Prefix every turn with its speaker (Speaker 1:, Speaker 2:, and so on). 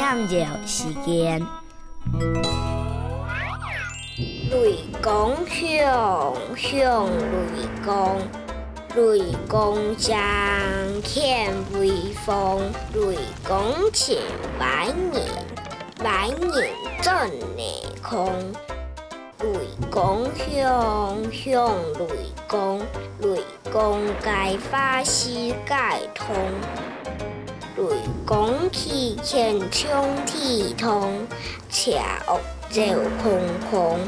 Speaker 1: 创造时间。
Speaker 2: 雷公响响雷公，雷公将天威风，雷公请百年，百年震内空。雷公响响雷公，雷公该发施该通。雷公气欠冲地通，恰恶走空空。